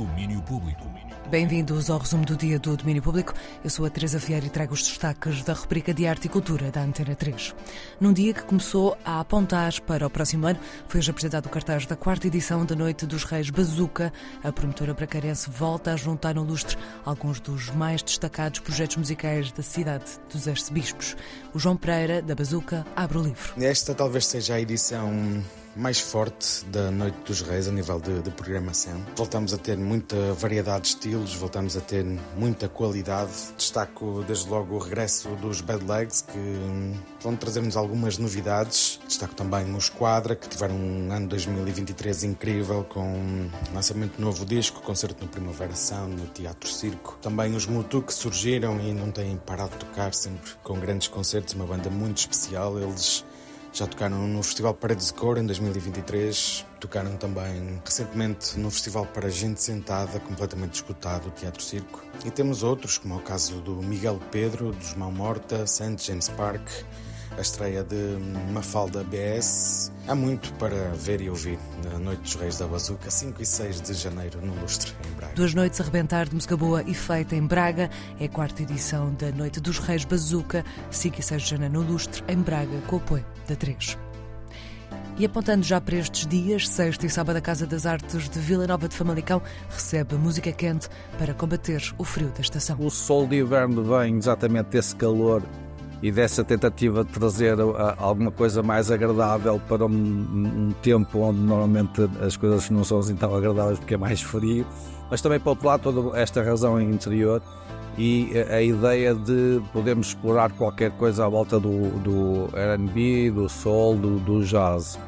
Domínio Público. Bem-vindos ao resumo do dia do Domínio Público. Eu sou a Teresa Vieira e trago os destaques da rubrica de Arte e Cultura da Antena 3. Num dia que começou a apontar para o próximo ano, foi hoje apresentado o cartaz da quarta edição da Noite dos Reis Bazuca. A promotora bracarense volta a juntar no lustre alguns dos mais destacados projetos musicais da cidade dos arcebispos. O João Pereira, da Bazuca, abre o livro. Esta talvez seja a edição mais forte da Noite dos Reis a nível de, de, programação. Voltamos a ter muita variedade de estilos, voltamos a ter muita qualidade. Destaco desde logo o regresso dos Bad Legs, que vão trazer-nos algumas novidades. Destaco também os Quadra, que tiveram um ano 2023 incrível, com um lançamento de novo disco, concerto no Primavera Sound, no Teatro Circo. Também os Mutu, que surgiram e não têm parado de tocar, sempre com grandes concertos, uma banda muito especial. Eles já tocaram no Festival Paredes de Cor em 2023, tocaram também recentemente no Festival para Gente Sentada, completamente esgotado, o Teatro Circo. E temos outros, como é o caso do Miguel Pedro, dos Mão Morta, St. James Park, a estreia de Mafalda BS. Há muito para ver e ouvir na Noite dos Reis da Bazuca, 5 e 6 de janeiro, no Lustre, em Braga. Duas noites a rebentar de música boa e feita em Braga. É a quarta edição da Noite dos Reis Bazuca, 5 e 6 de janeiro, no Lustre, em Braga, com o apoio da 3. E apontando já para estes dias, sexta e sábado, a Casa das Artes de Vila Nova de Famalicão recebe música quente para combater o frio da estação. O sol de inverno vem exatamente desse calor e dessa tentativa de trazer alguma coisa mais agradável para um, um, tempo onde normalmente as coisas não são assim tão agradáveis porque é mais frio, mas também para outro lado toda esta razão interior e a ideia de podermos explorar qualquer coisa à volta do, do R&B, do soul, do, do jazz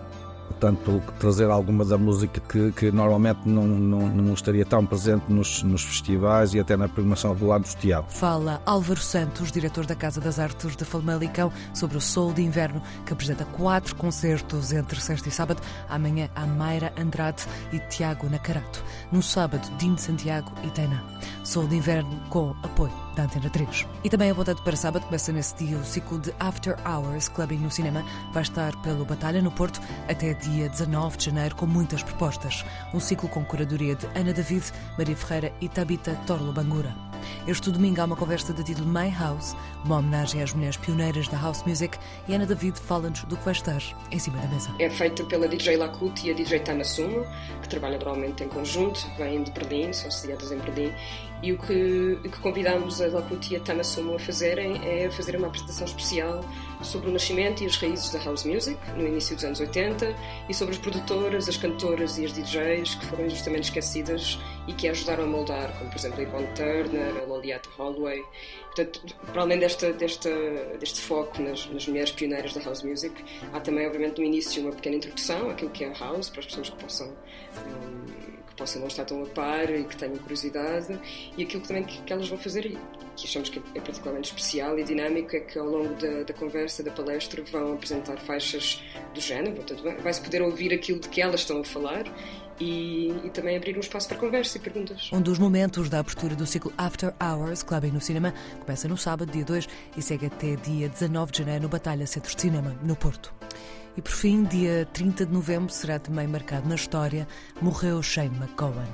portanto, trazer alguma da música que, que normalmente não, não, não, estaria tão presente nos, nos festivais e até na programação do lado do teatro. Fala Álvaro Santos, diretor da Casa das Artes de Famalicão, sobre o Sol de Inverno, que apresenta quatro concertos entre sexta e sábado. Amanhã, a Mayra Andrade e Tiago Nacarato. No sábado, Dino Santiago e Tainá. Sol de Inverno com apoio da Antena 3. E também apontado para sábado, começa nesse dia o ciclo de After Hours Clubbing no Cinema. Vai estar pelo Batalha no Porto até dia 19 de janeiro com muitas propostas. Um ciclo com curadoria de Ana David, Maria Ferreira e Tabita Torlo Bangura. Este domingo há uma conversa de título My House, uma homenagem às mulheres pioneiras da house music, e Ana David fala-nos do que vai estar em cima da mesa. É feita pela DJ Lakut e a DJ Tana Sumo, que trabalham normalmente em conjunto, vêm de Berlim, são sediadas em Berlim, e o que, que convidamos a Lakut e a Tana Sumo a fazerem é fazer uma apresentação especial sobre o nascimento e as raízes da house music no início dos anos 80 e sobre as produtoras, as cantoras e as DJs que foram justamente esquecidas e que ajudaram a moldar, como por exemplo a Yvonne Turner, a Loliata Holloway. Portanto, para além desta, desta, deste foco nas, nas, mulheres pioneiras da house music, há também, obviamente, no início uma pequena introdução àquilo que é a house, para as pessoas que possam. Um, que possam não estar tão a par e que tenham curiosidade e aquilo que também que, que elas vão fazer e que achamos que é particularmente especial e dinâmico é que ao longo da, da conversa, da palestra, vão apresentar faixas do género, portanto vai-se poder ouvir aquilo de que elas estão a falar e, e, também abrir um espaço para conversa e perguntas. Um dos momentos da abertura do ciclo After Hours Clubbing no Cinema começa no sábado, dia 2, e segue até dia 19 de janeiro no Batalha Centro de Cinema, no Porto. E por fim, dia 30 de novembro será também marcado na história, morreu Shane McGowan.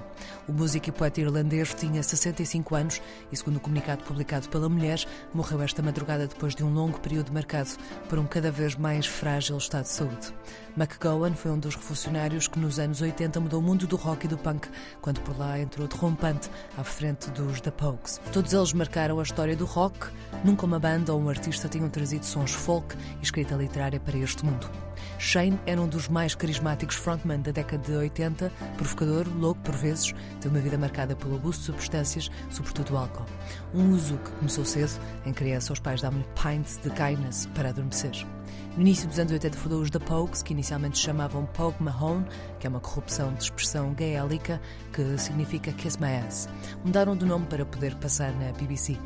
O músico e poeta irlandês tinha 65 anos e, segundo o comunicado publicado pela mulher, morreu esta madrugada depois de um longo período marcado por um cada vez mais frágil estado de saúde. McGowan foi um dos revolucionários que nos anos 80 mudou o mundo do rock e do punk, quando por lá entrou derrompante à frente dos The Pogues. Todos eles marcaram a história do rock, nunca uma banda ou um artista tinham trazido sons folk e escrita literária para este mundo. Shane era um dos mais carismáticos frontman da década de 80, provocador, louco por vezes, teve uma vida marcada pelo abuso de substâncias, sobretudo álcool. Um uso que começou cedo, em criança os pais davam-lhe pints de kindness para adormecer. No início dos anos 80 fundou os The Pogues, que inicialmente chamavam Pogue Mahone, que é uma corrupção de expressão gaélica que significa Kiss My Ass. Mudaram de nome para poder passar na BBC.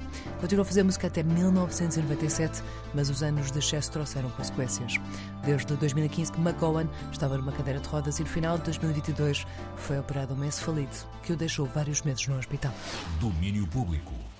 Continuou a fazer música até 1997, mas os anos de excesso trouxeram consequências. Desde 2015 que McGowan estava numa cadeira de rodas e no final de 2022 foi operado um encefalite que o deixou vários meses no hospital. Domínio Público.